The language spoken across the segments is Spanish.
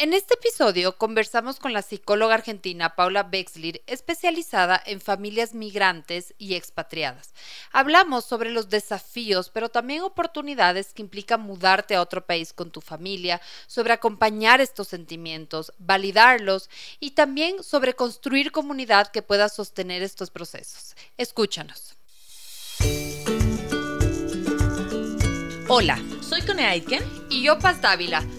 En este episodio conversamos con la psicóloga argentina Paula Bexler, especializada en familias migrantes y expatriadas. Hablamos sobre los desafíos, pero también oportunidades que implica mudarte a otro país con tu familia, sobre acompañar estos sentimientos, validarlos y también sobre construir comunidad que pueda sostener estos procesos. Escúchanos. Hola, soy Cone Aitken y yo Paz Dávila.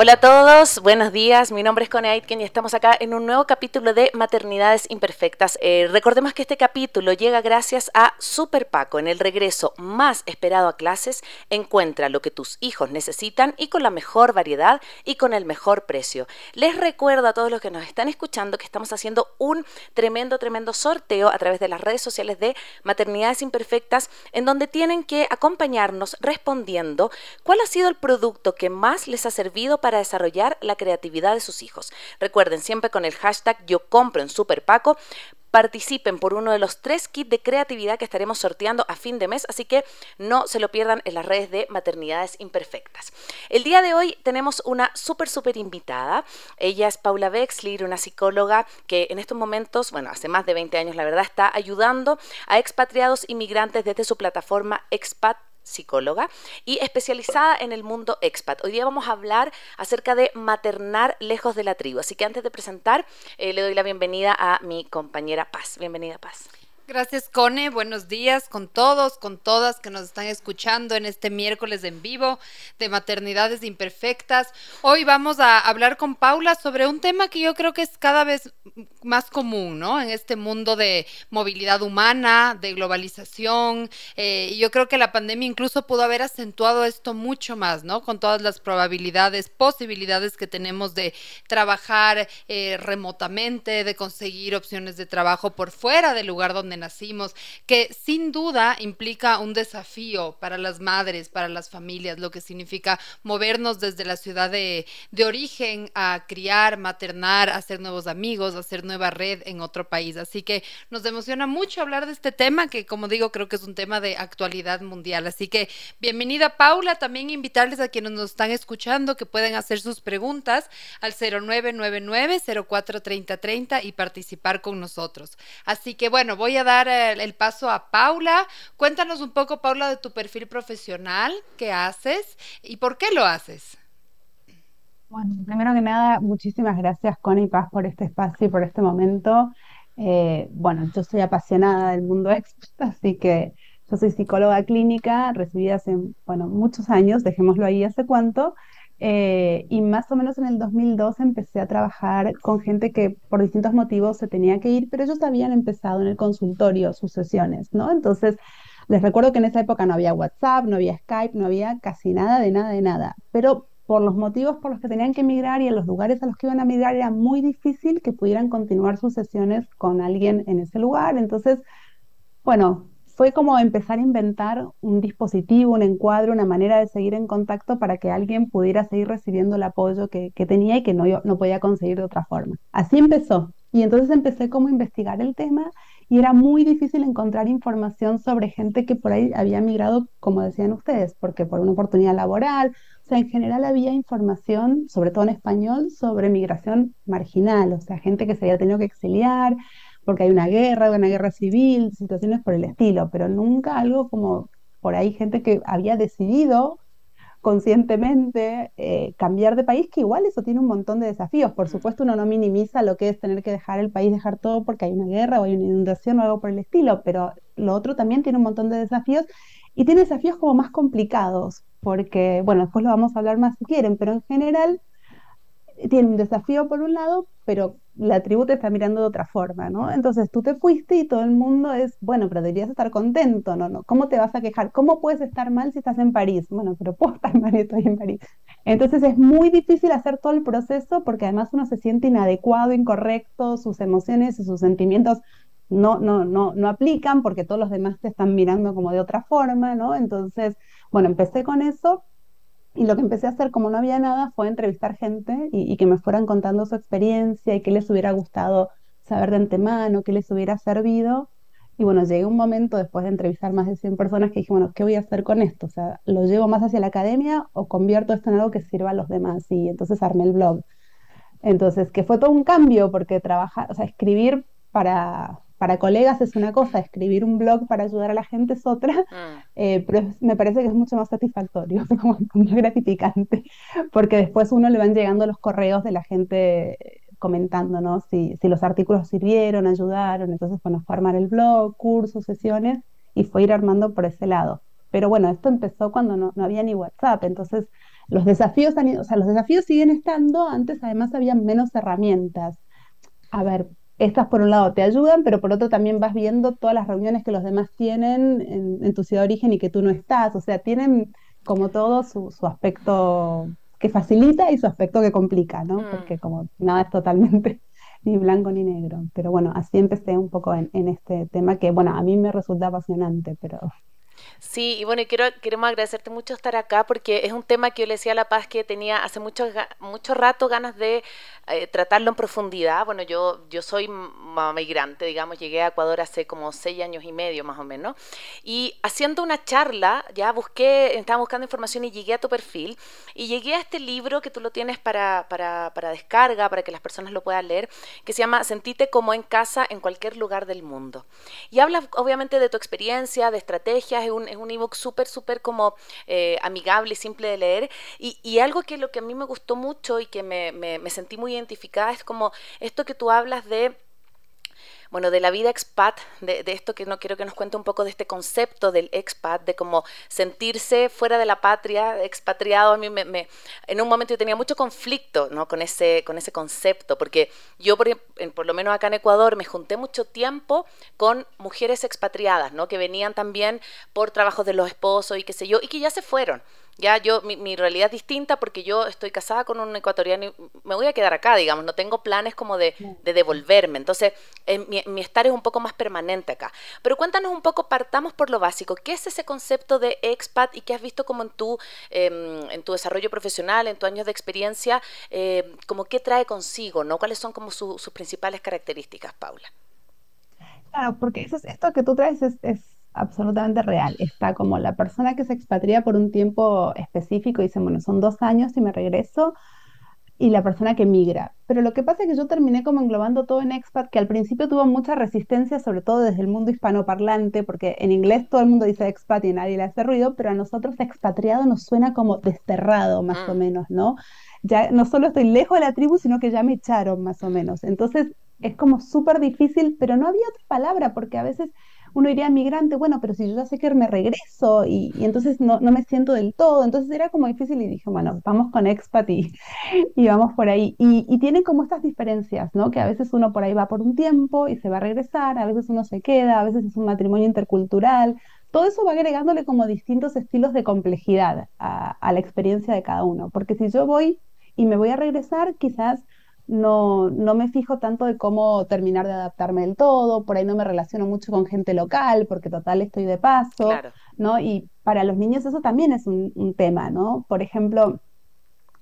Hola a todos, buenos días. Mi nombre es Connie Aitken y estamos acá en un nuevo capítulo de Maternidades Imperfectas. Eh, recordemos que este capítulo llega gracias a Super Paco. En el regreso más esperado a clases, encuentra lo que tus hijos necesitan y con la mejor variedad y con el mejor precio. Les recuerdo a todos los que nos están escuchando que estamos haciendo un tremendo, tremendo sorteo a través de las redes sociales de Maternidades Imperfectas, en donde tienen que acompañarnos respondiendo cuál ha sido el producto que más les ha servido para para desarrollar la creatividad de sus hijos. Recuerden siempre con el hashtag yo compro en Super Paco participen por uno de los tres kits de creatividad que estaremos sorteando a fin de mes, así que no se lo pierdan en las redes de Maternidades Imperfectas. El día de hoy tenemos una súper, súper invitada. Ella es Paula Bexler, una psicóloga que en estos momentos, bueno, hace más de 20 años, la verdad, está ayudando a expatriados inmigrantes desde su plataforma Expat psicóloga y especializada en el mundo expat. Hoy día vamos a hablar acerca de maternar lejos de la tribu. Así que antes de presentar, eh, le doy la bienvenida a mi compañera Paz. Bienvenida, Paz. Gracias, Cone. Buenos días con todos, con todas que nos están escuchando en este miércoles en vivo de Maternidades Imperfectas. Hoy vamos a hablar con Paula sobre un tema que yo creo que es cada vez más común, ¿no? En este mundo de movilidad humana, de globalización. Eh, y yo creo que la pandemia incluso pudo haber acentuado esto mucho más, ¿no? Con todas las probabilidades, posibilidades que tenemos de trabajar eh, remotamente, de conseguir opciones de trabajo por fuera del lugar donde nacimos, que sin duda implica un desafío para las madres, para las familias, lo que significa movernos desde la ciudad de, origen a criar, maternar, hacer nuevos amigos, hacer nueva red en otro país. Así que nos emociona mucho hablar de este tema, que como digo, creo que es un tema de actualidad mundial. Así que bienvenida Paula, también invitarles a quienes nos están escuchando que pueden hacer sus preguntas al 0999 043030 y participar con nosotros. Así que bueno, voy a dar el, paso a Paula. Cuéntanos un poco, Paula, de tu perfil profesional, qué haces y por qué lo haces. Bueno, primero que nada, muchísimas gracias, Connie Paz, por este espacio y por este momento. Eh, bueno, yo soy apasionada del mundo expert, así que yo soy psicóloga clínica, recibida hace, bueno, muchos años, dejémoslo ahí hace cuánto, eh, y más o menos en el 2002 empecé a trabajar con gente que por distintos motivos se tenía que ir, pero ellos habían empezado en el consultorio sus sesiones, ¿no? Entonces, les recuerdo que en esa época no había WhatsApp, no había Skype, no había casi nada de nada de nada, pero por los motivos por los que tenían que emigrar y en los lugares a los que iban a migrar era muy difícil que pudieran continuar sus sesiones con alguien en ese lugar. Entonces, bueno, fue como empezar a inventar un dispositivo, un encuadre, una manera de seguir en contacto para que alguien pudiera seguir recibiendo el apoyo que, tenía y que no, no podía conseguir de otra forma. Así empezó. Y entonces empecé como a investigar el tema y era muy difícil encontrar información sobre gente que por ahí había migrado, como decían ustedes, porque por una oportunidad laboral, o sea, en general había información, sobre todo en español, sobre migración marginal, o sea, gente que se había tenido que exiliar, porque hay una guerra, una guerra civil, situaciones por el estilo, pero nunca algo como por ahí gente que había decidido conscientemente eh, cambiar de país, que igual eso tiene un montón de desafíos. Por supuesto, uno no minimiza lo que es tener que dejar el país, dejar todo porque hay una guerra o hay una inundación o algo por el estilo, pero lo otro también tiene un montón de desafíos y tiene desafíos como más complicados, porque, bueno, después lo vamos a hablar más si quieren, pero en general tiene un desafío por un lado, pero la tribu te está mirando de otra forma, ¿no? Entonces tú te fuiste y todo el mundo es, bueno, pero deberías estar contento, ¿no? ¿no? ¿Cómo te vas a quejar? ¿Cómo puedes estar mal si estás en París? Bueno, pero puedo estar mal y estoy en París. Entonces es muy difícil hacer todo el proceso porque además uno se siente inadecuado, incorrecto, sus emociones y sus sentimientos no, no, no, no aplican porque todos los demás te están mirando como de otra forma, ¿no? Entonces, bueno, empecé con eso y lo que empecé a hacer, como no había nada, fue entrevistar gente y, que me fueran contando su experiencia y qué les hubiera gustado saber de antemano, qué les hubiera servido. Y bueno, llegué un momento después de entrevistar más de 100 personas que dije, bueno, ¿qué voy a hacer con esto? O sea, ¿lo llevo más hacia la academia o convierto esto en algo que sirva a los demás? Y entonces armé el blog. Entonces, que fue todo un cambio porque trabajar, o sea, escribir para, para colegas es una cosa, escribir un blog para ayudar a la gente es otra, mm. eh, pero me parece que es mucho más satisfactorio, como, más gratificante, porque después uno le van llegando los correos de la gente comentando, ¿no? Si, si los artículos sirvieron, ayudaron, entonces, bueno, fue armar el blog, cursos, sesiones, y fue ir armando por ese lado. Pero bueno, esto empezó cuando no, no había ni WhatsApp, entonces los desafíos han o sea, los desafíos siguen estando, antes además había menos herramientas. A ver, estas por un lado te ayudan, pero por otro también vas viendo todas las reuniones que los demás tienen en, tu ciudad de origen y que tú no estás. O sea, tienen como todo su, aspecto que facilita y su aspecto que complica, ¿no? Mm. Porque como nada es totalmente ni blanco ni negro. Pero bueno, así empecé un poco en, en este tema que, bueno, a mí me resulta apasionante, pero Sí, y bueno, quiero, queremos agradecerte mucho estar acá porque es un tema que yo le decía a La Paz que tenía hace mucho, mucho rato ganas de eh, tratarlo en profundidad. Bueno, yo, yo soy migrante, digamos, llegué a Ecuador hace como seis años y medio más o menos. Y haciendo una charla, ya busqué, estaba buscando información y llegué a tu perfil y llegué a este libro que tú lo tienes para, para, para descarga, para que las personas lo puedan leer, que se llama Sentite como en casa en cualquier lugar del mundo. Y habla obviamente de tu experiencia, de estrategias, es un es un ebook súper, súper como eh, amigable y simple de leer. Y, algo que lo que a mí me gustó mucho y que me, me sentí muy identificada es como esto que tú hablas de bueno, de la vida expat, de, esto que no quiero que nos cuente un poco de este concepto del expat, de cómo sentirse fuera de la patria, expatriado. A mí me, en un momento yo tenía mucho conflicto ¿no? con, ese, con ese concepto, porque yo, por, por lo menos acá en Ecuador, me junté mucho tiempo con mujeres expatriadas, ¿no? que venían también por trabajos de los esposos y qué sé yo, y que ya se fueron. Ya yo, mi, realidad es distinta porque yo estoy casada con un ecuatoriano y me voy a quedar acá, digamos, no tengo planes como de, devolverme. Entonces, mi, estar es un poco más permanente acá. Pero cuéntanos un poco, partamos por lo básico. ¿Qué es ese concepto de expat y qué has visto como en tu, em, en tu desarrollo profesional, en tu años de experiencia, eh, como qué trae consigo, ¿no? ¿Cuáles son como sus principales características, Paula? Claro, porque eso esto que tú traes es absolutamente real. Está como la persona que se expatria por un tiempo específico y dice, bueno, son dos años y me regreso, y la persona que migra. Pero lo que pasa es que yo terminé como englobando todo en expat, que al principio tuvo mucha resistencia, sobre todo desde el mundo hispanoparlante, porque en inglés todo el mundo dice expat y nadie le hace ruido, pero a nosotros expatriado nos suena como desterrado, más o mm. menos, ¿no? Ya no solo estoy lejos de la tribu, sino que ya me echaron, más o menos. Entonces es como súper difícil, pero no había otra palabra, porque a veces uno diría migrante, bueno, pero si yo ya sé que me regreso y, entonces no, me siento del todo, entonces era como difícil y dije, bueno, vamos con expat y, vamos por ahí. Y, y tiene como estas diferencias, ¿no? Que a veces uno por ahí va por un tiempo y se va a regresar, a veces uno se queda, a veces es un matrimonio intercultural. Todo eso va agregándole como distintos estilos de complejidad a, a la experiencia de cada uno, porque si yo voy y me voy a regresar, quizás no, no me fijo tanto de cómo terminar de adaptarme del todo, por ahí no me relaciono mucho con gente local, porque total estoy de paso, ¿no? Y para los niños eso también es un, tema, ¿no? Por ejemplo,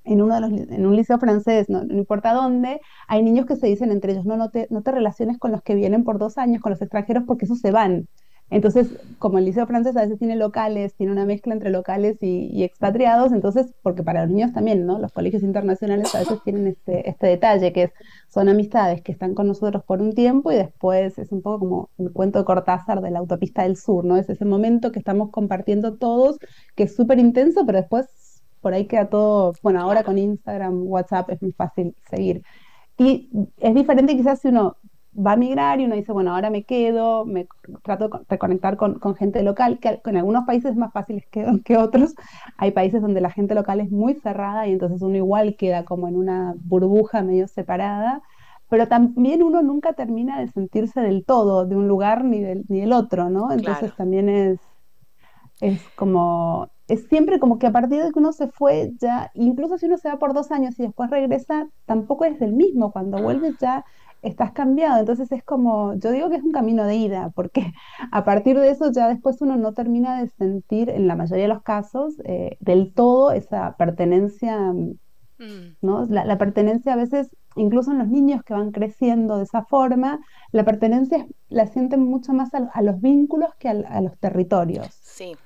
en, uno de los, en un liceo francés, no, importa dónde, hay niños que se dicen entre ellos, no, no te, no te relaciones con los que vienen por dos años, con los extranjeros, porque esos se van. Entonces, como el liceo francés a veces tiene locales, tiene una mezcla entre locales y, expatriados, entonces, porque para los niños también, ¿no? Los colegios internacionales a veces tienen este, este detalle, que es, son amistades que están con nosotros por un tiempo y después es un poco como el cuento de Cortázar de la autopista del sur, ¿no? Es ese momento que estamos compartiendo todos, que es súper intenso, pero después por ahí queda todo, bueno, ahora con Instagram, WhatsApp es muy fácil seguir. Y es diferente quizás si uno va a migrar y uno dice, bueno, ahora me quedo, me trato de reconectar con, gente local, que en algunos países es más fácil que, que otros. Hay países donde la gente local es muy cerrada y entonces uno igual queda como en una burbuja medio separada. pero también uno nunca termina de sentirse del todo de un lugar ni del, ni del otro, ¿no? Entonces también es, es como, es siempre como que a partir de que uno se fue ya, incluso si uno se va por dos años y después regresa, tampoco es del mismo, cuando vuelves ya estás cambiado, entonces es como, yo digo que es un camino de ida, porque a partir de eso ya después uno no termina de sentir, en la mayoría de los casos, eh, del todo esa pertenencia Mm. ¿no? La, pertenencia a veces, incluso en los niños que van creciendo de esa forma, la pertenencia la sienten mucho más a, los vínculos que a, los territorios. Sí.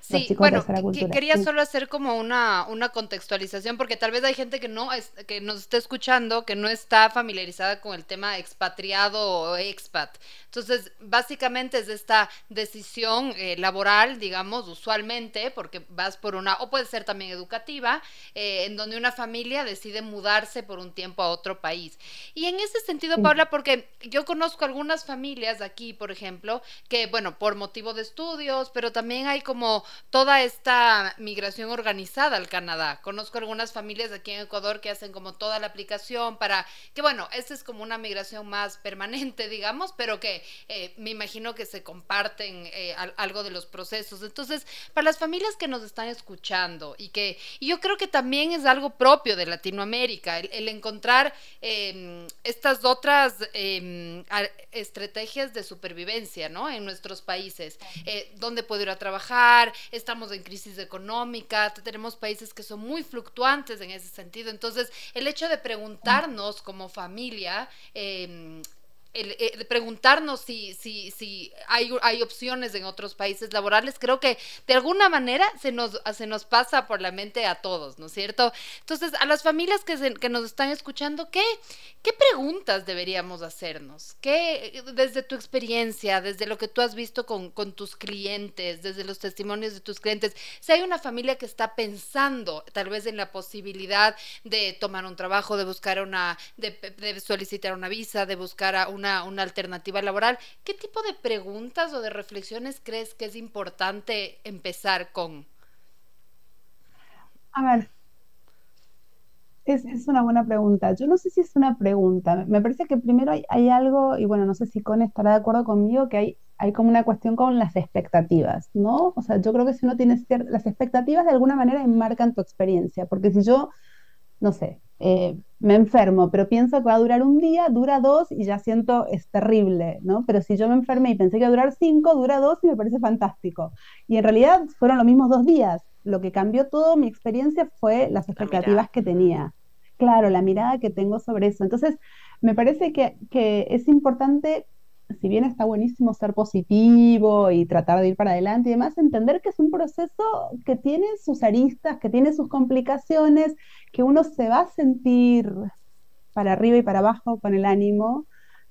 Sí, bueno, quería solo hacer como una, una contextualización, porque tal vez hay gente que no que nos está escuchando, que no está familiarizada con el tema expatriado o expat. Entonces, básicamente es esta decisión eh, laboral, digamos, usualmente, porque vas por una, o puede ser también educativa, eh, en donde una familia decide mudarse por un tiempo a otro país. Y en ese sentido, Paula, porque yo conozco algunas familias aquí, por ejemplo, que, bueno, por motivo de estudios, pero también hay como toda esta migración organizada al Canadá. Conozco algunas familias aquí en Ecuador que hacen como toda la aplicación para, que bueno, esta es como una migración más permanente, digamos, pero que eh, me imagino que se comparten eh, algo de los procesos. Entonces, para las familias que nos están escuchando y que y yo creo que también es algo propio de Latinoamérica, el, encontrar em, estas otras em, estrategias de supervivencia, ¿no? En nuestros países, eh, dónde puedo ir a trabajar, estamos en crisis económica, tenemos países que son muy fluctuantes en ese sentido. Entonces, el hecho de preguntarnos como familia, eh, el, eh, preguntarnos si, si, si hay, hay opciones en otros países laborales, creo que de alguna manera se nos, se nos pasa por la mente a todos, ¿no es cierto? Entonces, a las familias que, que nos están escuchando, ¿qué, ¿qué preguntas deberíamos hacernos? ¿Qué, desde tu experiencia, desde lo que tú has visto con, con tus clientes, desde los testimonios de tus clientes, si hay una familia que está pensando tal vez en la posibilidad de tomar un trabajo, de buscar una, de, de solicitar una visa, de buscar a una una, alternativa laboral. ¿Qué tipo de preguntas o de reflexiones crees que es importante empezar con? A ver, es, una buena pregunta. Yo no sé si es una pregunta. Me parece que primero hay, algo, y bueno, no sé si Con estará de acuerdo conmigo, que hay, hay como una cuestión con las expectativas, ¿no? O sea, yo creo que si uno tiene ciertas, las expectativas de alguna manera enmarcan tu experiencia, porque si yo, no sé, eh, me enfermo, pero pienso que va a durar un día, dura dos y ya siento es terrible, ¿no? Pero si yo me enfermé y pensé que iba a durar cinco, dura dos y me parece fantástico. Y en realidad fueron los mismos dos días. Lo que cambió todo mi experiencia fue las expectativas que tenía. Claro, la mirada que tengo sobre eso. Entonces, me parece que, que es importante si bien está buenísimo ser positivo y tratar de ir para adelante y demás, entender que es un proceso que tiene sus aristas, que tiene sus complicaciones, que uno se va a sentir para arriba y para abajo con el ánimo,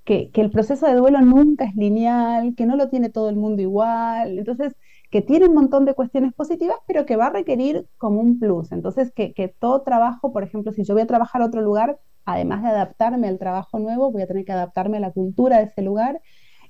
que, el proceso de duelo nunca es lineal, que no lo tiene todo el mundo igual, entonces que tiene un montón de cuestiones positivas, pero que va a requerir como un plus. Entonces, que, que todo trabajo, por ejemplo, si yo voy a trabajar a otro lugar, además de adaptarme al trabajo nuevo, voy a tener que adaptarme a la cultura de ese lugar.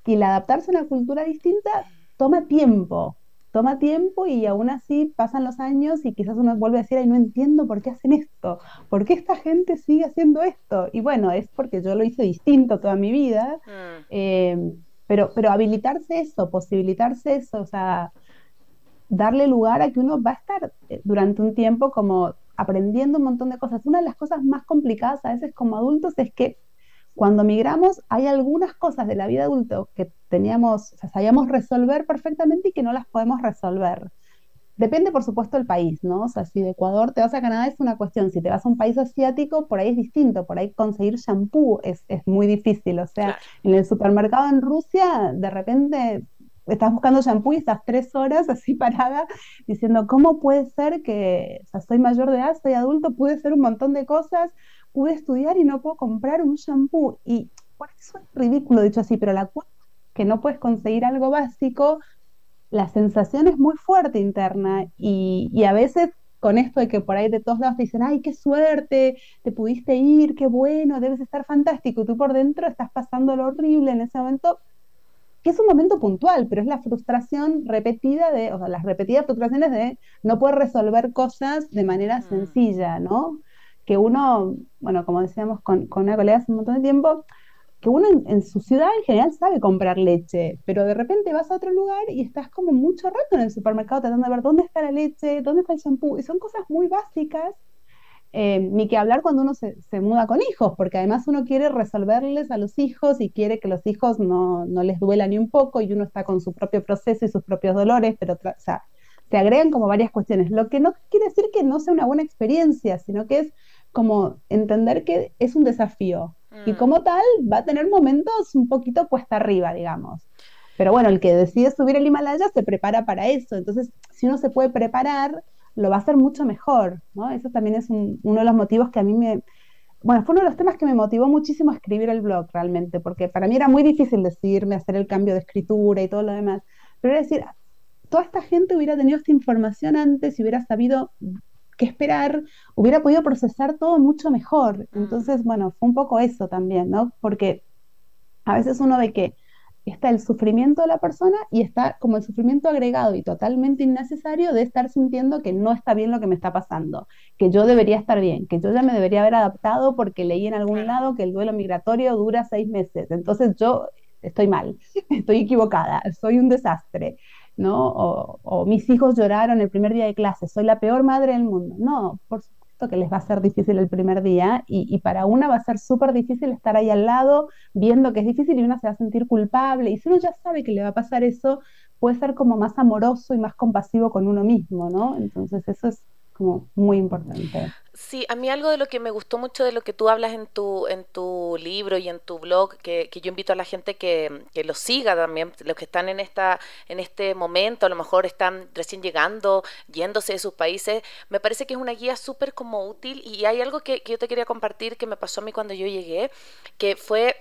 Y el adaptarse a una cultura distinta toma tiempo, toma tiempo y aún así pasan los años y quizás uno vuelve a decir, ay, no entiendo por qué hacen esto, por qué esta gente sigue haciendo esto. Y bueno, es porque yo lo hice distinto toda mi vida, mm. eh, pero, pero habilitarse eso, posibilitarse eso, o sea, darle lugar a que uno va a estar eh, durante un tiempo como aprendiendo un montón de cosas. Una de las cosas más complicadas a veces como adultos es que cuando migramos hay algunas cosas de la vida adulto que teníamos, o sea, sabíamos resolver perfectamente y que no las podemos resolver. Depende, por supuesto, del país, ¿no? O sea, si de Ecuador te vas a Canadá es una cuestión, si te vas a un país asiático, por ahí es distinto, por ahí conseguir shampoo es, es muy difícil, o sea, en el supermercado en Rusia, de repente estás buscando shampoo y estás tres horas así parada diciendo, ¿cómo puede ser que, soy mayor de edad, soy adulto, pude hacer un montón de cosas, pude estudiar y no puedo comprar un shampoo? Y por eso es ridículo dicho así, pero la que no puedes conseguir algo básico, la sensación es muy fuerte interna y, y a veces con esto de que por ahí de todos lados te dicen, ay, qué suerte, te pudiste ir, qué bueno, debes estar fantástico, y tú por dentro estás pasando lo horrible en ese momento, que es un momento puntual, pero es la frustración repetida de, o sea, las repetidas frustraciones de no poder resolver cosas de manera mm. sencilla, ¿no? que uno, bueno, como decíamos con, con una colega hace un montón de tiempo, que uno en, su ciudad en general sabe comprar leche, pero de repente vas a otro lugar y estás como mucho rato en el supermercado tratando de ver dónde está la leche, dónde está el shampoo, y son cosas muy básicas, eh, ni que hablar cuando uno se, muda con hijos, porque además uno quiere resolverles a los hijos y quiere que los hijos no, no les duela ni un poco y uno está con su propio proceso y sus propios dolores, pero o sea, se agregan como varias cuestiones, lo que no quiere decir que no sea una buena experiencia, sino que es como entender que es un desafío, y mm. como tal, va a tener momentos un poquito cuesta arriba, digamos. Pero bueno, el que decide subir el Himalaya se prepara para eso. Entonces, si uno se puede preparar, lo va a hacer mucho mejor, ¿no? Eso también es uno de los motivos que a mí me... Bueno, fue uno de los temas que me motivó muchísimo a escribir el blog realmente, porque para mí era muy difícil decidirme hacer el cambio de escritura y todo lo demás. Pero era decir, toda esta gente hubiera tenido esta información antes y hubiera sabido que esperar, hubiera podido procesar todo mucho mejor. Mm. Entonces, bueno, fue un poco eso también, ¿no? Porque a veces uno ve que está el sufrimiento de la persona y está como el sufrimiento agregado y totalmente innecesario de estar sintiendo que no está bien lo que me está pasando, que yo debería estar bien, que yo ya me debería haber adaptado porque leí en algún lado que el duelo migratorio dura seis meses. Entonces yo estoy mal, estoy equivocada, soy un desastre. ¿no? O, mis hijos lloraron el primer día de clase, soy la peor madre del mundo. No, por supuesto que les va a ser difícil el primer día y, para una va a ser súper difícil estar ahí al lado viendo que es difícil y una se va a sentir culpable. Y si uno ya sabe que le va a pasar eso, puede ser como más amoroso y más compasivo con uno mismo, ¿no? Entonces eso es como muy importante. Sí, a mí algo de lo que me gustó mucho de lo que tú hablas en tu, en tu libro y en tu blog, que, que yo invito a la gente que, que, lo siga también, los que están en, esta, en este momento, a lo mejor están recién llegando, yéndose de sus países, me parece que es una guía súper como útil y hay algo que, que yo te quería compartir que me pasó a mí cuando yo llegué, que fue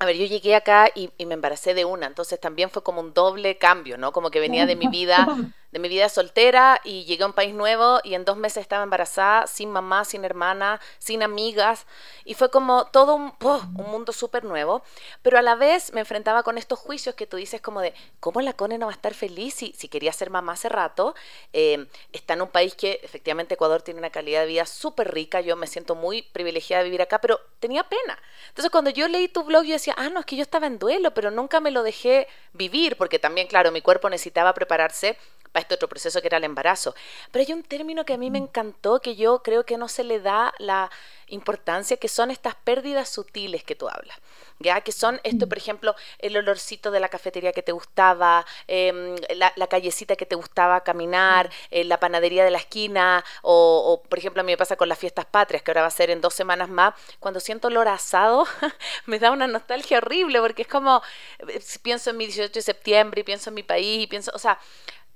a ver, yo llegué acá y, me embaracé de una, entonces también fue como un doble cambio, ¿no? Como que venía de mi vida, de mi vida soltera y llegué a un país nuevo y en dos meses estaba embarazada, sin mamá, sin hermana, sin amigas y fue como todo un, un mundo súper nuevo, pero a la vez me enfrentaba con estos juicios que tú dices como de, ¿cómo la Cone no va a estar feliz si, si quería ser mamá hace rato? Eh, está en un país que efectivamente Ecuador tiene una calidad de vida súper rica, yo me siento muy privilegiada de vivir acá, pero tenía pena. Entonces cuando yo leí tu blog yo decía, ah, no, es que yo estaba en duelo, pero nunca me lo dejé vivir, porque también, claro, mi cuerpo necesitaba prepararse para este otro proceso que era el embarazo. Pero hay un término que a mí me encantó, que yo creo que no se le da la importancia, que son estas pérdidas sutiles que tú hablas. ¿Ya? Que son esto, por ejemplo, el olorcito de la cafetería que te gustaba, em, la, callecita que te gustaba caminar, eh, la panadería de la esquina, o, por ejemplo, a mí me pasa con las fiestas patrias, que ahora va a ser en dos semanas más, cuando siento olor asado, me da una nostalgia horrible, porque es como, eh, pienso en mi 18 de septiembre, y pienso en mi país, y pienso, o sea,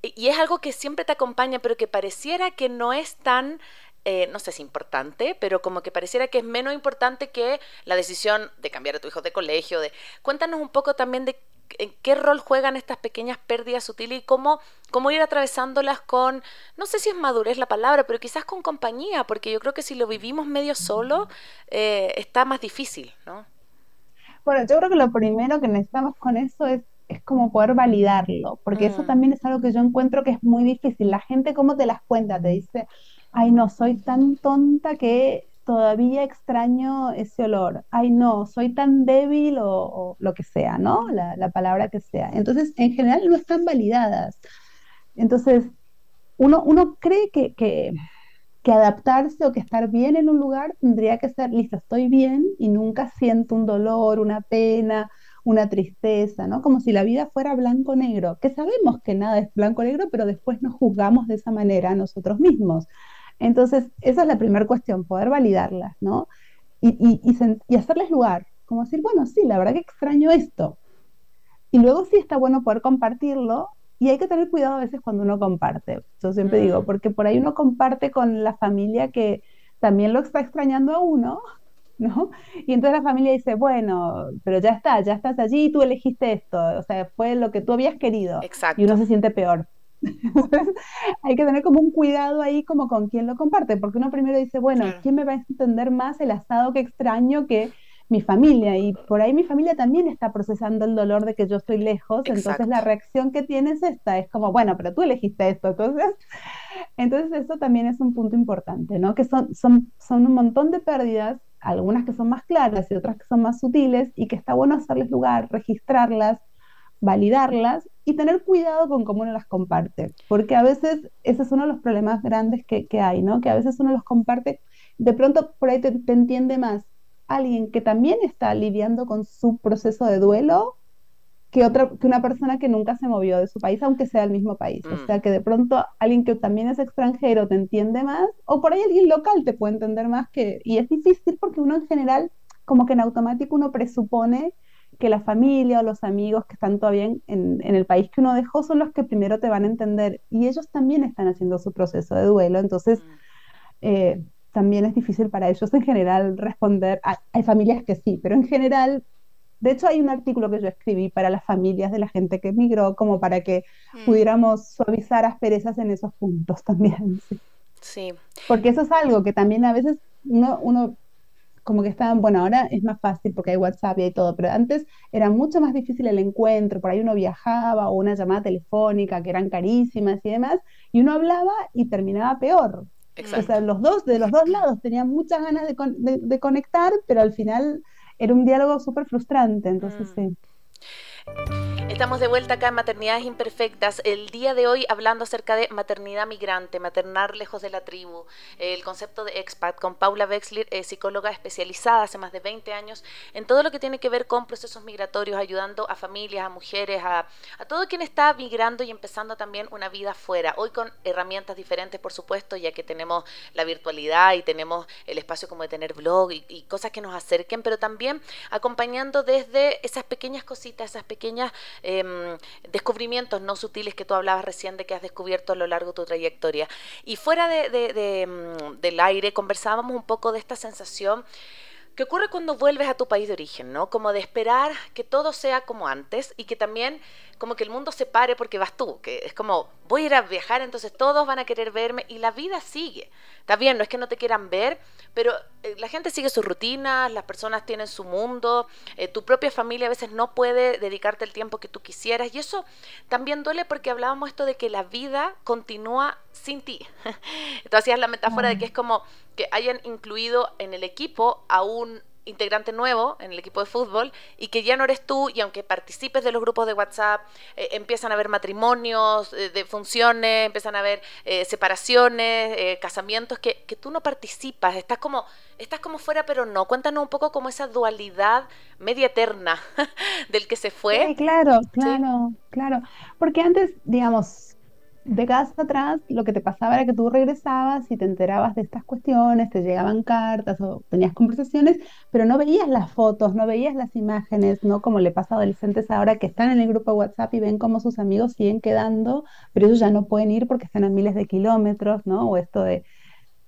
y es algo que siempre te acompaña, pero que pareciera que no es tan, eh, no sé si importante, pero como que pareciera que es menos importante que la decisión de cambiar a tu hijo de colegio. De... Cuéntanos un poco también de en qué rol juegan estas pequeñas pérdidas sutiles y cómo, cómo ir atravesándolas con, no sé si es madurez la palabra, pero quizás con compañía, porque yo creo que si lo vivimos medio solo, eh, está más difícil, ¿no? Bueno, yo creo que lo primero que necesitamos con eso es es como poder validarlo, porque eso mm. también es algo que yo encuentro que es muy difícil. La gente, ¿cómo te las cuenta? Te dice, ay, no, soy tan tonta que todavía extraño ese olor. Ay, no, soy tan débil o, lo que sea, ¿no? La, palabra que sea. Entonces, en general no están validadas. Entonces, uno, uno cree que, que, que adaptarse o que estar bien en un lugar tendría que ser, listo, estoy bien y nunca siento un dolor, una pena, una tristeza, ¿no? Como si la vida fuera blanco-negro, que sabemos que nada es blanco-negro, pero después nos juzgamos de esa manera a nosotros mismos. Entonces, esa es la primera cuestión, poder validarlas, ¿no? Y, y, hacerles lugar, como decir, bueno, sí, la verdad que extraño esto. Y luego sí está bueno poder compartirlo y hay que tener cuidado a veces cuando uno comparte. Yo siempre digo, mm. porque por ahí uno comparte con la familia que también lo está extrañando a uno ¿no? Y entonces la familia dice, bueno, pero ya está, ya estás allí, tú elegiste esto, o sea, fue lo que tú habías querido. Exacto. Y uno se siente peor. hay que tener como un cuidado ahí como con quién lo comparte, porque uno primero dice, bueno, ¿quién me va a entender más el asado que extraño que mi familia y por ahí mi familia también está procesando el dolor de que yo estoy lejos, entonces la reacción que tienes esta es como, bueno, pero tú elegiste esto, entonces, entonces eso también es un punto importante, ¿no? Que son, son, son un montón de pérdidas, algunas que son más claras y otras que son más sutiles y que está bueno hacerles lugar, registrarlas, validarlas y tener cuidado con cómo uno las comparte, porque a veces ese es uno de los problemas grandes que, que hay, ¿no? Que a veces uno los comparte, de pronto por ahí te entiende más alguien que también está lidiando con su proceso de duelo que, otra, que una persona que nunca se movió de su país, aunque sea el mismo país. O mm. sea, que de pronto alguien que también es extranjero te entiende más, o por ahí alguien local te puede entender más que... Y es difícil porque uno en general, como que en automático uno presupone que la familia o los amigos que están todavía en, en, el país que uno dejó son los que primero te van a entender y ellos también están haciendo su proceso de duelo. Entonces, mm. eh, también es difícil para ellos en general responder. Hay, familias que sí, pero en general, de hecho hay un artículo que yo escribí para las familias de la gente que emigró, como para que mm. pudiéramos suavizar asperezas en esos puntos también. Sí. Porque eso es algo que también a veces uno, uno como que está, bueno, ahora es más fácil porque hay WhatsApp y hay todo, pero antes era mucho más difícil el encuentro, por ahí uno viajaba o una llamada telefónica que eran carísimas y demás, y uno hablaba y terminaba peor, o sea, los dos, de los dos lados tenían muchas ganas de, conectar, pero al final era un diálogo súper frustrante, entonces mm. sí. Estamos de vuelta acá en Maternidades Imperfectas. El día de hoy hablando acerca de maternidad migrante, maternar lejos de la tribu, el concepto de expat con Paula Wexler, eh, psicóloga especializada hace más de 20 años en todo lo que tiene que ver con procesos migratorios, ayudando a familias, a mujeres, a, a todo quien está migrando y empezando también una vida fuera. Hoy con herramientas diferentes, por supuesto, ya que tenemos la virtualidad y tenemos el espacio como de tener blog y, y cosas que nos acerquen, pero también acompañando desde esas pequeñas cositas, esas pequeñas Em, descubrimientos no sutiles que tú hablabas recién de que has descubierto a lo largo de tu trayectoria. Y fuera de, em, del aire conversábamos un poco de esta sensación que ocurre cuando vuelves a tu país de origen, ¿no? Como de esperar que todo sea como antes y que también como que el mundo se pare porque vas tú, que es como voy a ir a viajar, entonces todos van a querer verme y la vida sigue. Está bien, no es que no te quieran ver, pero eh, la gente sigue su rutina, las personas tienen su mundo, eh, tu propia familia a veces no puede dedicarte el tiempo que tú quisieras y eso también duele porque hablábamos esto de que la vida continúa sin ti. Entonces hacías la metáfora de que es como que hayan incluido en el equipo a un integrante nuevo en el equipo de fútbol y que ya no eres tú y aunque participes de los grupos de WhatsApp, eh, empiezan a haber matrimonios eh, de funciones, empiezan a haber eh, separaciones, casamientos, que, que, tú no participas, estás como, estás como fuera pero no. Cuéntanos un poco como esa dualidad media eterna del que se fue. Sí, claro, claro, claro. Porque antes, digamos, décadas atrás lo que te pasaba era que tú regresabas y te enterabas de estas cuestiones, te llegaban cartas o tenías conversaciones, pero no veías las fotos, no veías las imágenes, ¿no? Como le pasa a adolescentes ahora que están en el grupo WhatsApp y ven cómo sus amigos siguen quedando, pero ellos ya no pueden ir porque están a miles de kilómetros, ¿no? O esto de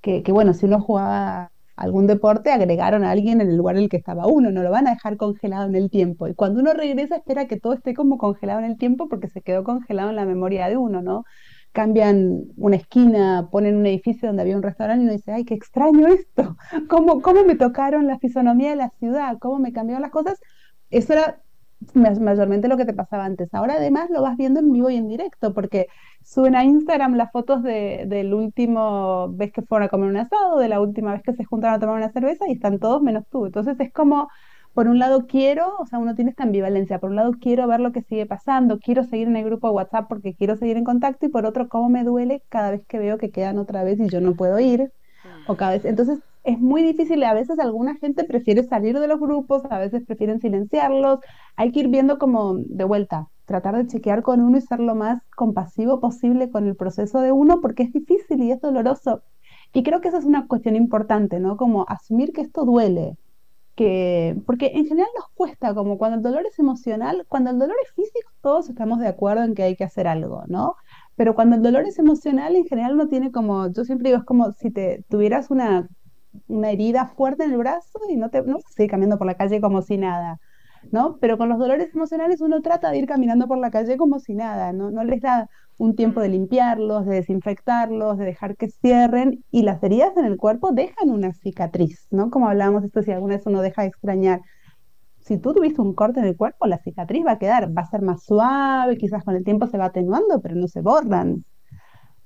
que, que bueno, si uno jugaba algún deporte, agregaron a alguien en el lugar en el que estaba uno, no lo van a dejar congelado en el tiempo. Y cuando uno regresa, espera que todo esté como congelado en el tiempo porque se quedó congelado en la memoria de uno, ¿no? Cambian una esquina, ponen un edificio donde había un restaurante y uno dice, ay, qué extraño esto, ¿Cómo, cómo me tocaron la fisonomía de la ciudad, cómo me cambiaron las cosas. Eso era mayormente lo que te pasaba antes. Ahora además lo vas viendo en vivo y en directo, porque suben a Instagram las fotos de, del último vez que fueron a comer un asado, de la última vez que se juntaron a tomar una cerveza y están todos menos tú. Entonces es como por un lado quiero, o sea, uno tiene esta ambivalencia, por un lado quiero ver lo que sigue pasando, quiero seguir en el grupo de WhatsApp porque quiero seguir en contacto y por otro, cómo me duele cada vez que veo que quedan otra vez y yo no puedo ir. O cada vez, entonces es muy difícil, a veces alguna gente prefiere salir de los grupos, a veces prefieren silenciarlos, hay que ir viendo como de vuelta, tratar de chequear con uno y ser lo más compasivo posible con el proceso de uno porque es difícil y es doloroso. Y creo que esa es una cuestión importante, ¿no? Como asumir que esto duele, porque en general nos cuesta, como cuando el dolor es emocional, cuando el dolor es físico, todos estamos de acuerdo en que hay que hacer algo, ¿no? Pero cuando el dolor es emocional, en general no tiene como, yo siempre digo, es como si te tuvieras una, una herida fuerte en el brazo y no te no seguir caminando por la calle como si nada, ¿no? Pero con los dolores emocionales uno trata de ir caminando por la calle como si nada, no, no les da un tiempo de limpiarlos, de desinfectarlos, de dejar que cierren y las heridas en el cuerpo dejan una cicatriz, ¿no? Como hablábamos esto, si alguna vez uno deja de extrañar. Si tú tuviste un corte en el cuerpo, la cicatriz va a quedar, va a ser más suave, quizás con el tiempo se va atenuando, pero no se borran.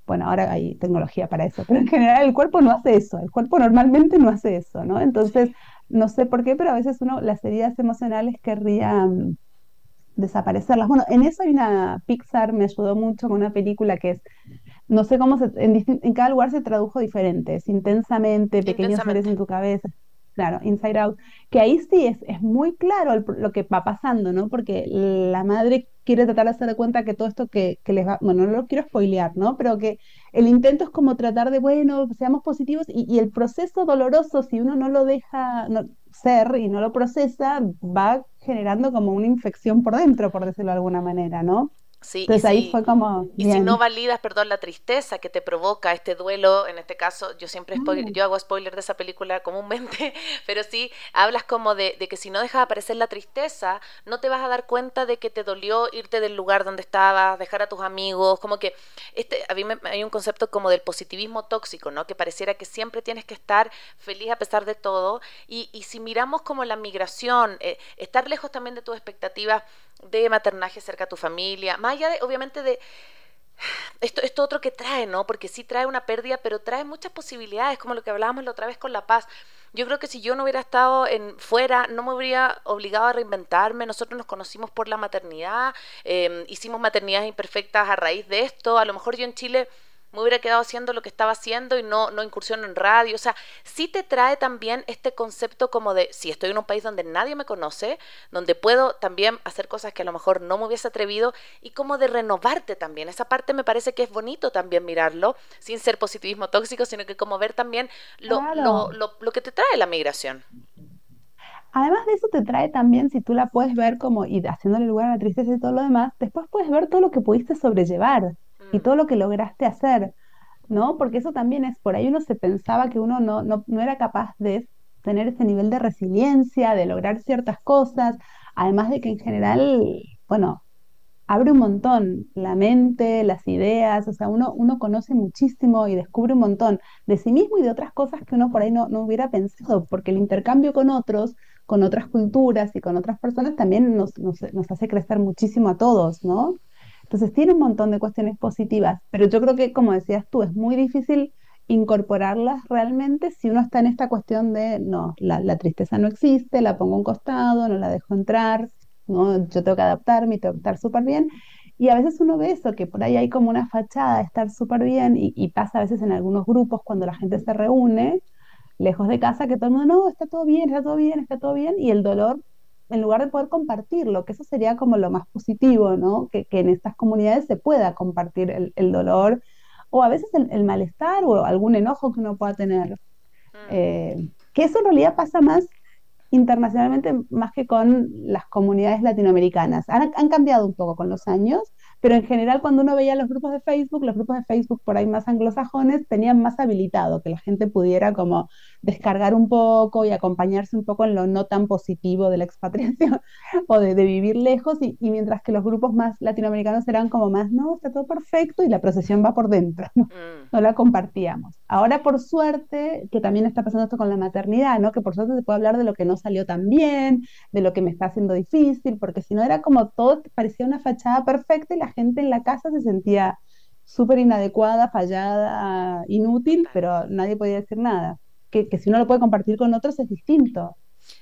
Bueno, ahora hay tecnología para eso, pero en general el cuerpo no hace eso, el cuerpo normalmente no hace eso, ¿no? Entonces, no sé por qué, pero a veces uno las heridas emocionales querría desaparecerlas. Bueno, en eso hay una, Pixar me ayudó mucho con una película que es, no sé cómo se, en, en cada lugar se tradujo diferente, es intensamente, pequeños seres en tu cabeza. Claro, Inside Out, que ahí sí es, es muy claro lo que va pasando, ¿no? Porque la madre quiere tratar de hacer de cuenta que todo esto que, que, les va, bueno, no lo quiero spoilear, ¿no? Pero que el intento es como tratar de, bueno, seamos positivos y, y el proceso doloroso, si uno no lo deja ser y no lo procesa, va generando como una infección por dentro, por decirlo de alguna manera, ¿no? Sí, Entonces ahí fue como. Y si no validas, perdón, la tristeza que te provoca este duelo, en este caso, yo siempre mm. yo hago spoiler de esa película comúnmente, pero sí hablas como de, de, que si no dejas aparecer la tristeza, no te vas a dar cuenta de que te dolió irte del lugar donde estabas, dejar a tus amigos, como que este, a mí me, hay un concepto como del positivismo tóxico, ¿no? Que pareciera que siempre tienes que estar feliz a pesar de todo. Y, y si miramos como la migración, eh, estar lejos también de tus expectativas de maternaje cerca a tu familia, más allá de, obviamente, de esto, esto otro que trae, ¿no? Porque sí trae una pérdida, pero trae muchas posibilidades, como lo que hablábamos la otra vez con La Paz. Yo creo que si yo no hubiera estado en fuera, no me habría obligado a reinventarme. Nosotros nos conocimos por la maternidad, eh, hicimos maternidades imperfectas a raíz de esto. A lo mejor yo en Chile me hubiera quedado haciendo lo que estaba haciendo y no, no incursiono en radio. O sea, sí te trae también este concepto como de, si estoy en un país donde nadie me conoce, donde puedo también hacer cosas que a lo mejor no me hubiese atrevido y como de renovarte también. Esa parte me parece que es bonito también mirarlo, sin ser positivismo tóxico, sino que como ver también lo, lo, lo, lo que te trae la migración. Además de eso te trae también, si tú la puedes ver como y haciéndole lugar a la tristeza y todo lo demás, después puedes ver todo lo que pudiste sobrellevar y todo lo que lograste hacer, ¿no? Porque eso también es, por ahí uno se pensaba que uno no, no, no era capaz de tener ese nivel de resiliencia, de lograr ciertas cosas, además de que en general, bueno, abre un montón la mente, las ideas, o sea, uno, uno conoce muchísimo y descubre un montón de sí mismo y de otras cosas que uno por ahí no, no hubiera pensado, porque el intercambio con otros, con otras culturas y con otras personas también nos, nos, nos hace crecer muchísimo a todos, ¿no? Entonces tiene un montón de cuestiones positivas, pero yo creo que, como decías tú, es muy difícil incorporarlas realmente si uno está en esta cuestión de, no, la, tristeza no existe, la pongo a un costado, no la dejo entrar, ¿no? yo tengo que adaptarme y tengo que estar súper bien. Y a veces uno ve eso, que por ahí hay como una fachada de estar súper bien y, y, pasa a veces en algunos grupos cuando la gente se reúne, lejos de casa, que todo el mundo, no, está todo bien, está todo bien, está todo bien, y el dolor en lugar de poder compartirlo, que eso sería como lo más positivo, ¿no? Que, en estas comunidades se pueda compartir el, dolor o a veces el, malestar o algún enojo que uno pueda tener. Mm. Eh, que eso en realidad pasa más internacionalmente más que con las comunidades latinoamericanas. han cambiado un poco con los años, pero en general cuando uno veía los grupos de Facebook, los grupos de Facebook por ahí más anglosajones tenían más habilitado que la gente pudiera como descargar un poco y acompañarse un poco en lo no tan positivo de la expatriación o de, vivir lejos y, mientras que los grupos más latinoamericanos eran como más, no, está todo perfecto y la procesión va por dentro, no, mm. la compartíamos. Ahora por suerte, que también está pasando esto con la maternidad, ¿no? que por suerte se puede hablar de lo que no salió tan bien, de lo que me está haciendo difícil, porque si no era como todo parecía una fachada perfecta y la gente en la casa se sentía súper inadecuada, fallada, inútil, pero nadie podía decir nada. Que, que si uno lo puede compartir con otros es distinto.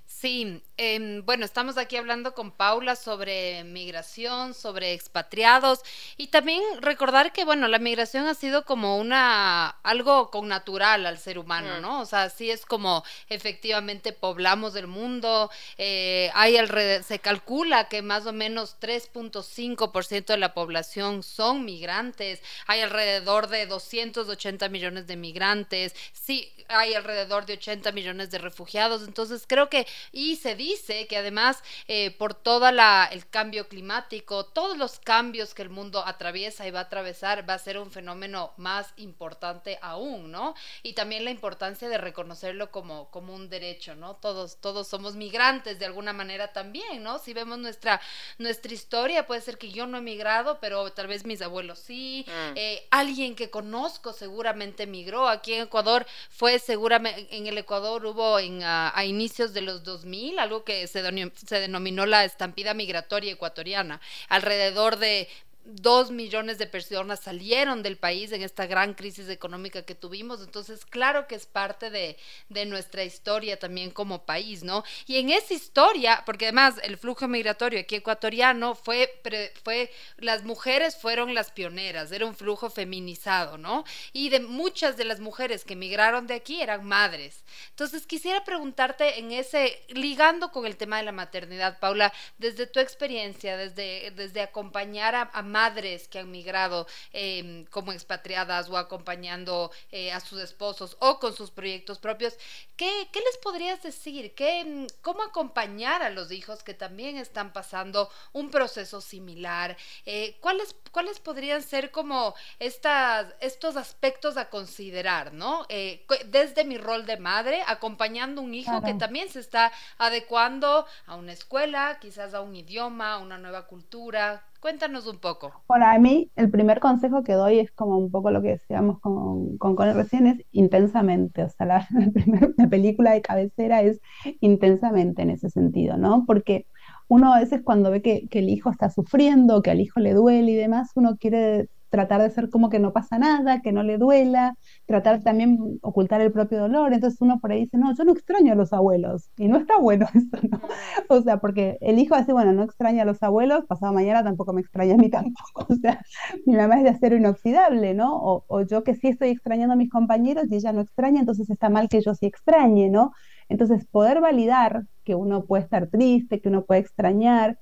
Sí, em, bueno, estamos aquí hablando con Paula sobre migración, sobre expatriados y también recordar que, bueno, la migración ha sido como una, algo con natural al ser humano, mm. ¿no? O sea, sí es como efectivamente poblamos el mundo, eh, hay alrededor, se calcula que más o menos 3.5% de la población son migrantes, hay alrededor de 280 millones de migrantes, sí, hay alrededor de 80 millones de refugiados, entonces creo que Y se dice que además eh, por todo el cambio climático, todos los cambios que el mundo atraviesa y va a atravesar, va a ser un fenómeno más importante aún, ¿no? Y también la importancia de reconocerlo como, como un derecho, ¿no? Todos, todos somos migrantes de alguna manera también, ¿no? Si vemos nuestra, nuestra historia, puede ser que yo no he migrado, pero tal vez mis abuelos sí, mm. eh, alguien que conozco seguramente migró, aquí en Ecuador fue seguramente, en el Ecuador hubo en, a, inicios de los 2000 algo que se, se denominó la estampida migratoria ecuatoriana, alrededor de dos millones de personas salieron del país en esta gran crisis económica que tuvimos. Entonces, claro que es parte de, nuestra historia también como país, ¿no? Y en esa historia, porque además el flujo migratorio aquí ecuatoriano fue, fue, las mujeres fueron las pioneras, era un flujo feminizado, ¿no? Y de muchas de las mujeres que migraron de aquí eran madres. Entonces, quisiera preguntarte en ese, ligando con el tema de la maternidad, Paula, desde tu experiencia, desde, desde acompañar a madres que han migrado em, como expatriadas o acompañando eh, a sus esposos o con sus proyectos propios, ¿qué, les podrías decir? ¿Qué, ¿Cómo acompañar a los hijos que también están pasando un proceso similar? Eh, ¿cuáles, ¿Cuáles podrían ser como estas, estos aspectos a considerar, ¿no? Eh, desde mi rol de madre, acompañando a un hijo que también se está adecuando a una escuela, quizás a un idioma, a una nueva cultura. Cuéntanos un poco. Bueno, a mí el primer consejo que doy es como un poco lo que decíamos con, con recién, es intensamente. O sea, la, la, película de cabecera es intensamente en ese sentido, ¿no? Porque uno a veces cuando ve que el hijo está sufriendo, que al hijo le duele y demás, uno quiere tratar de ser como que no pasa nada, que no le duela, tratar también ocultar el propio dolor. Entonces uno por ahí dice, no, yo no extraño a los abuelos. Y no está bueno eso, ¿no? O sea, porque el hijo dice, bueno, no extraña a los abuelos, pasado mañana tampoco me extraña a mí tampoco. O sea, mi mamá es de acero inoxidable, ¿no? O, o yo que sí estoy extrañando a mis compañeros y ella no extraña, entonces está mal que yo sí extrañe, ¿no? Entonces, poder validar que uno puede estar triste, que uno puede extrañar,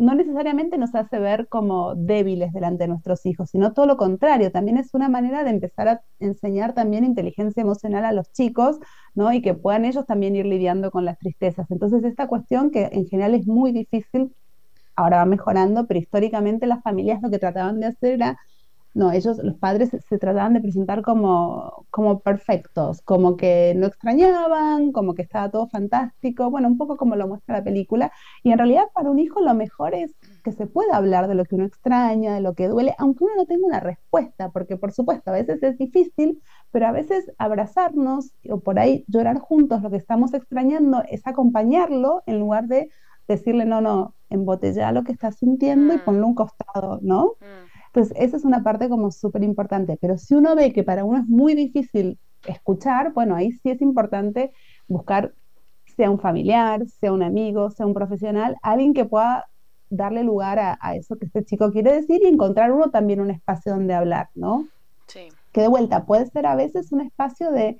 no necesariamente nos hace ver como débiles delante de nuestros hijos, sino todo lo contrario, también es una manera de empezar a enseñar también inteligencia emocional a los chicos, ¿no? Y que puedan ellos también ir lidiando con las tristezas. Entonces, esta cuestión que en general es muy difícil, ahora va mejorando, pero históricamente las familias lo que trataban de hacer era no, ellos, los padres, se, trataban de presentar como, como perfectos, como que no extrañaban, como que estaba todo fantástico, bueno, un poco como lo muestra la película. Y en realidad para un hijo lo mejor es que se pueda hablar de lo que uno extraña, de lo que duele, aunque uno no tenga una respuesta, porque por supuesto a veces es difícil, pero a veces abrazarnos o por ahí llorar juntos lo que estamos extrañando es acompañarlo en lugar de decirle, no, no, embotella lo que estás sintiendo y mm. ponlo un costado, ¿no? Mm. Entonces, esa es una parte como súper importante, pero si uno ve que para uno es muy difícil escuchar, bueno, ahí sí es importante buscar, sea un familiar, sea un amigo, sea un profesional, alguien que pueda darle lugar a, eso que este chico quiere decir y encontrar uno también un espacio donde hablar, ¿no? Sí. Que de vuelta puede ser a veces un espacio de,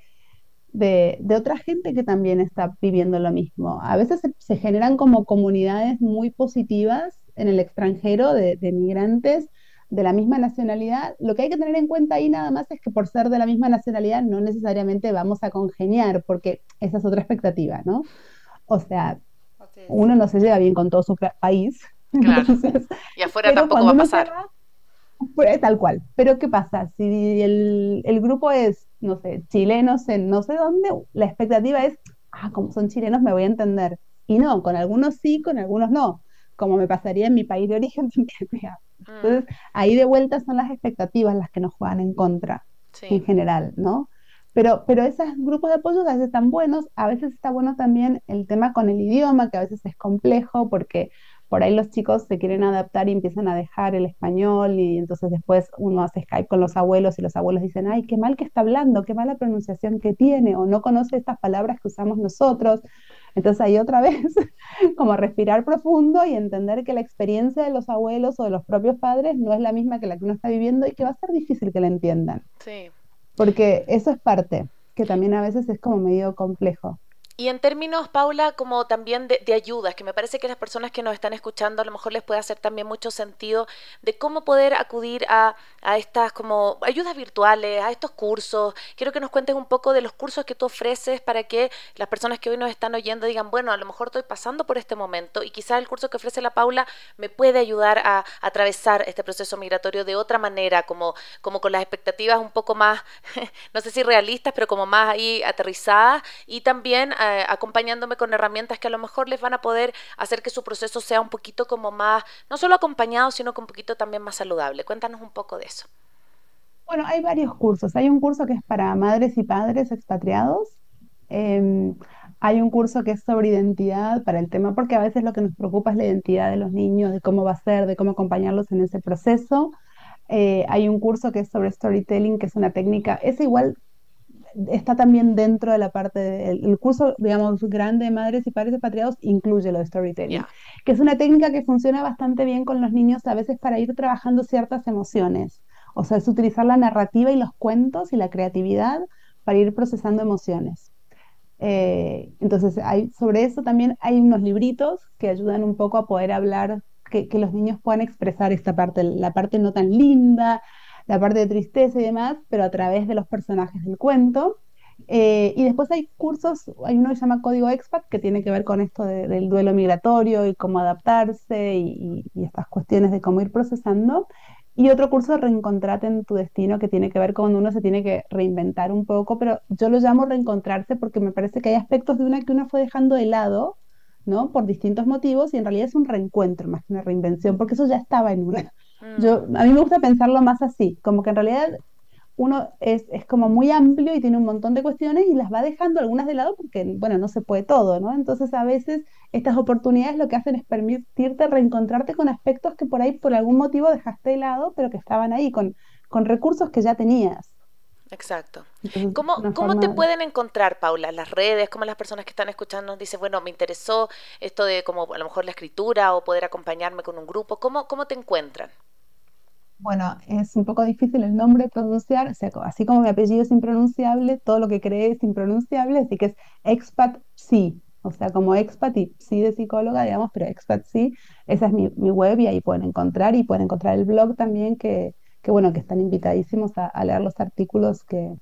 de, otra gente que también está viviendo lo mismo. A veces se, generan como comunidades muy positivas en el extranjero de, de migrantes de la misma nacionalidad, lo que hay que tener en cuenta ahí nada más es que por ser de la misma nacionalidad no necesariamente vamos a congeniar, porque esa es otra expectativa, ¿no? O sea, uno no se lleva bien con todo su país. Claro. y afuera tampoco va a pasar. tal cual. Pero ¿qué pasa? Si el, el, grupo es, no sé, chilenos en no sé dónde, la expectativa es, ah, como son chilenos me voy a entender. Y no, con algunos sí, con algunos no. Como me pasaría en mi país de origen, entonces, mm. ahí de vuelta son las expectativas las que nos juegan en contra, en general, ¿no? Pero, pero esos grupos de apoyo a veces están buenos, a veces está bueno también el tema con el idioma, que a veces es complejo porque por ahí los chicos se quieren adaptar y empiezan a dejar el español y entonces después uno hace Skype con los abuelos y los abuelos dicen, ay, qué mal que está hablando, qué mala pronunciación que tiene o no conoce estas palabras que usamos nosotros. Entonces ahí otra vez, como respirar profundo y entender que la experiencia de los abuelos o de los propios padres no es la misma que la que uno está viviendo y que va a ser difícil que la entiendan. Sí. Porque eso es parte, que también a veces es como medio complejo. Y en términos, Paula, como también de, de, ayudas, que me parece que las personas que nos están escuchando a lo mejor les puede hacer también mucho sentido de cómo poder acudir a, a, estas como ayudas virtuales, a estos cursos. Quiero que nos cuentes un poco de los cursos que tú ofreces para que las personas que hoy nos están oyendo digan, bueno, a lo mejor estoy pasando por este momento y quizás el curso que ofrece la Paula me puede ayudar a, a atravesar este proceso migratorio de otra manera, como, como con las expectativas un poco más, no sé si realistas, pero como más ahí aterrizadas y también... Eh, acompañándome con herramientas que a lo mejor les van a poder hacer que su proceso sea un poquito como más, no solo acompañado, sino que un poquito también más saludable. Cuéntanos un poco de eso. Bueno, hay varios cursos. Hay un curso que es para madres y padres expatriados. Em, hay un curso que es sobre identidad para el tema, porque a veces lo que nos preocupa es la identidad de los niños, de cómo va a ser, de cómo acompañarlos en ese proceso. Eh, hay un curso que es sobre storytelling, que es una técnica, es igual está también dentro de la parte del curso, digamos, grande de madres y padres expatriados, incluye lo de storytelling, que es una técnica que funciona bastante bien con los niños a veces para ir trabajando ciertas emociones. O sea, es utilizar la narrativa y los cuentos y la creatividad para ir procesando emociones. Eh, entonces, hay, sobre eso también hay unos libritos que ayudan un poco a poder hablar, que, que los niños puedan expresar esta parte, la parte no tan linda, la parte de tristeza y demás, pero a través de los personajes del cuento. Eh, y después hay cursos, hay uno que se llama Código Expat, que tiene que ver con esto del duelo migratorio y cómo adaptarse y, estas cuestiones de cómo ir procesando. Y otro curso, Reencontrate en tu destino, que tiene que ver con uno se tiene que reinventar un poco, pero yo lo llamo reencontrarse porque me parece que hay aspectos de una que uno fue dejando de lado, ¿no? Por distintos motivos y en realidad es un reencuentro más que una reinvención, porque eso ya estaba en una. Yo, a mí me gusta pensarlo más así, como que en realidad uno es, es, como muy amplio y tiene un montón de cuestiones y las va dejando algunas de lado porque, bueno, no se puede todo, ¿no? Entonces a veces estas oportunidades lo que hacen es permitirte reencontrarte con aspectos que por ahí por algún motivo dejaste de lado, pero que estaban ahí, con, con recursos que ya tenías. Exacto. ¿Cómo, ¿cómo te pueden encontrar, Paula? Las redes, como las personas que están escuchando nos dicen, bueno, me interesó esto de como a lo mejor la escritura o poder acompañarme con un grupo. ¿Cómo, cómo te encuentran? Bueno, es un poco difícil el nombre pronunciar, o sea, así como mi apellido es impronunciable, todo lo que cree es impronunciable, así que es expat sí, o sea, como expat y sí de psicóloga, digamos, pero expat sí, esa es mi, web y ahí pueden encontrar y pueden encontrar el blog también, que, que bueno, que están invitadísimos a, leer los artículos que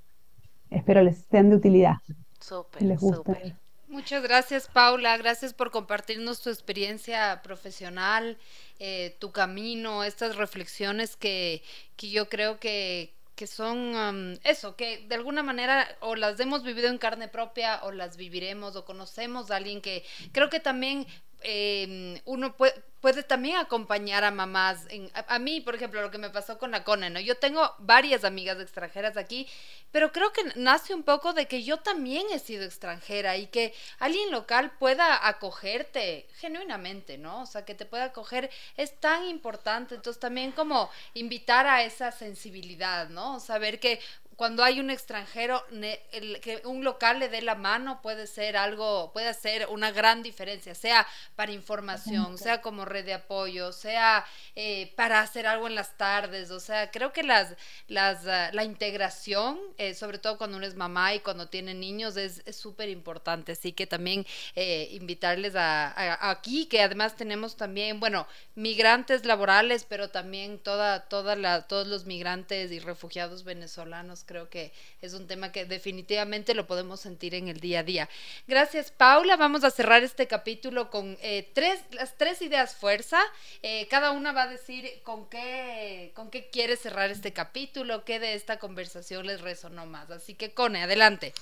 espero les sean de utilidad. Súper, guste. Muchas gracias, Paula. Gracias por compartirnos tu experiencia profesional, eh, tu camino, estas reflexiones que, que yo creo que, que son eso, que de alguna manera o las hemos vivido en carne propia o las viviremos o conocemos a alguien que creo que también eh, uno puede, también acompañar a mamás. En, a, mí, por ejemplo, lo que me pasó con la Cone, ¿no? Yo tengo varias amigas extranjeras aquí, pero creo que nace un poco de que yo también he sido extranjera y que alguien local pueda acogerte genuinamente, ¿no? O sea, que te pueda acoger es tan importante. Entonces, también como invitar a esa sensibilidad, ¿no? Saber que cuando hay un extranjero, el, que un local le dé la mano puede ser algo, puede hacer una gran diferencia, sea para información, sea como red de apoyo, sea eh, para hacer algo en las tardes, o sea, creo que las, las, ah, la integración, eh, sobre todo cuando uno es mamá y cuando tiene niños, es súper importante, así que también eh, invitarles a, aquí, que además tenemos también, bueno, migrantes laborales, pero también toda, toda la, todos los migrantes y refugiados venezolanos creo que es un tema que definitivamente lo podemos sentir en el día a día. Gracias, Paula. Vamos a cerrar este capítulo con eh, tres, las tres ideas fuerza. Eh, cada una va a decir con qué, con qué quiere cerrar este capítulo, qué de esta conversación les resonó más. Así que, Cone, adelante.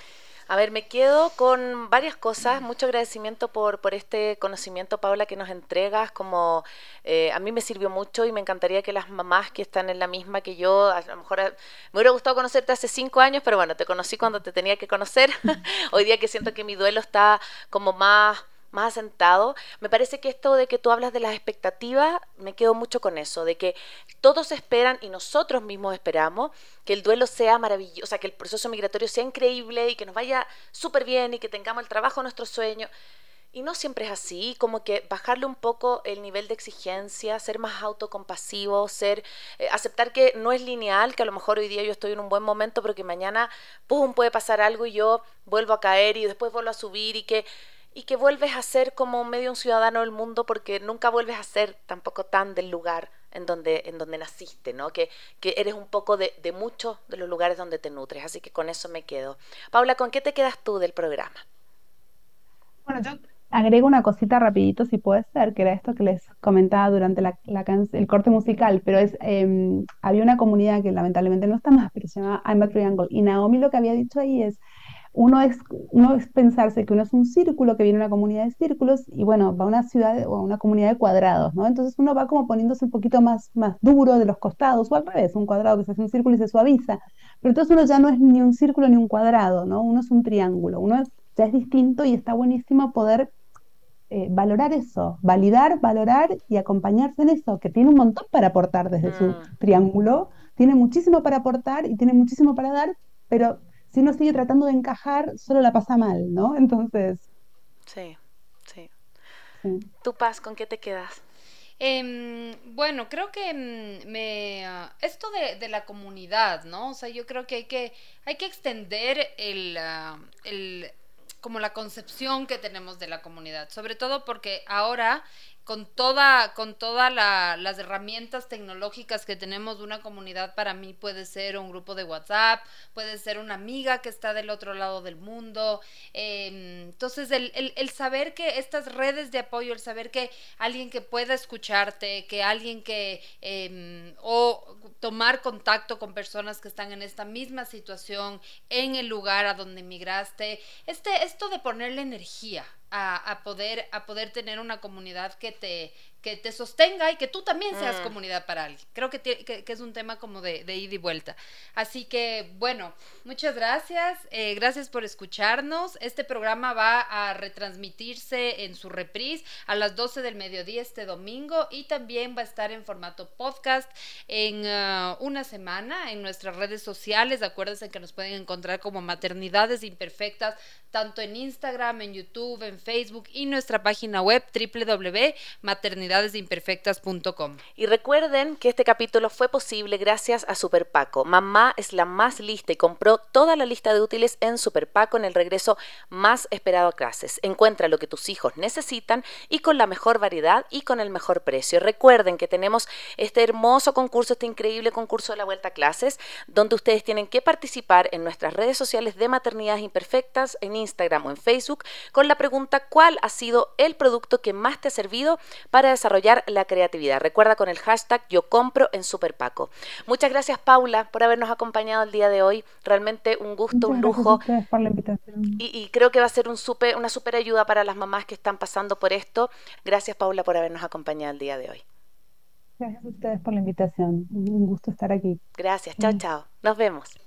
A ver, me quedo con varias cosas. Mucho agradecimiento por, por este conocimiento, Paula, que nos entregas. Como eh, a mí me sirvió mucho y me encantaría que las mamás que están en la misma que yo, a lo mejor eh, me hubiera gustado conocerte hace cinco años, pero bueno, te conocí cuando te tenía que conocer. Hoy día que siento que mi duelo está como más más asentado, me parece que esto de que tú hablas de las expectativas, me quedo mucho con eso, de que todos esperan y nosotros mismos esperamos que el duelo sea maravilloso, o sea, que el proceso migratorio sea increíble y que nos vaya súper bien y que tengamos el trabajo nuestro sueño. y no siempre es así, como que bajarle un poco el nivel de exigencia, ser más autocompasivo, ser, eh, aceptar que no es lineal, que a lo mejor hoy día yo estoy en un buen momento, pero que mañana, pum, puede pasar algo y yo vuelvo a caer y después vuelvo a subir y que y que vuelves a ser como medio un ciudadano del mundo porque nunca vuelves a ser tampoco tan del lugar en donde, en donde naciste, ¿no? Que, que eres un poco de, de muchos de los lugares donde te nutres, así que con eso me quedo. Paula, ¿con qué te quedas tú del programa? Bueno, yo agrego una cosita rapidito, si puede ser, que era esto que les comentaba durante la, el corte musical, pero es, em, había una comunidad que lamentablemente no está más, pero se llama I'm a Triangle, y Naomi lo que había dicho ahí es, uno es, uno es pensarse que uno es un círculo que viene una comunidad de círculos y bueno, va a una ciudad o a una comunidad de cuadrados, ¿no? Entonces uno va como poniéndose un poquito más, más duro de los costados o al revés, un cuadrado que se hace un círculo y se suaviza. Pero entonces uno ya no es ni un círculo ni un cuadrado, ¿no? Uno es un triángulo, uno ya es distinto y está buenísimo poder eh, valorar eso, validar, valorar y acompañarse en eso, que tiene un montón para aportar desde su mm. triángulo, tiene muchísimo para aportar y tiene muchísimo para dar, pero si uno sigue tratando de encajar, solo la pasa mal, ¿no? Entonces. Sí, sí. ¿Tu paz, con qué te quedas? Em, bueno, creo que mm, me ah, esto de, la comunidad, ¿no? O sea, yo creo que hay que hay que extender el, ah, el como la concepción que tenemos de la comunidad, sobre todo porque ahora con toda, con todas las herramientas tecnológicas que tenemos de una comunidad, para mí puede ser un grupo de WhatsApp, puede ser una amiga que está del otro lado del mundo. Em, entonces, el, el, saber que estas redes de apoyo, el saber que alguien que pueda escucharte, que alguien que, em, o tomar contacto con personas que están en esta misma situación, en el lugar a donde emigraste, este, esto de ponerle energía a, poder, a poder tener una comunidad que te, que te sostenga y que tú también seas mm. comunidad para alguien. Creo que, que, es un tema como de, de, ida y vuelta. Así que, bueno, muchas gracias. Eh, gracias por escucharnos. Este programa va a retransmitirse en su reprise a las 12 del mediodía este domingo y también va a estar en formato podcast en uh, una semana en nuestras redes sociales. Acuérdense que nos pueden encontrar como Maternidades Imperfectas, tanto en Instagram, en YouTube, en Facebook y nuestra página web www.maternidades imperfectas.com Y recuerden que este capítulo fue posible gracias a Super Paco. Mamá es la más lista y compró toda la lista de útiles en Super Paco en el regreso más esperado a clases. Encuentra lo que tus hijos necesitan y con la mejor variedad y con el mejor precio. Recuerden que tenemos este hermoso concurso, este increíble concurso de la vuelta a clases, donde ustedes tienen que participar en nuestras redes sociales de Maternidades Imperfectas, en Instagram o en Facebook, con la pregunta ¿cuál ha sido el producto que más te ha servido para desarrollar la creatividad. Recuerda con el hashtag yo compro en Superpaco. Muchas gracias Paula por habernos acompañado el día de hoy. Realmente un gusto, un lujo. por la invitación. Y, creo que va a ser un super, una super ayuda para las mamás que están pasando por esto. Gracias Paula por habernos acompañado el día de hoy. Gracias a ustedes por la invitación. Un gusto estar aquí. Gracias. Chao, chao. Nos vemos.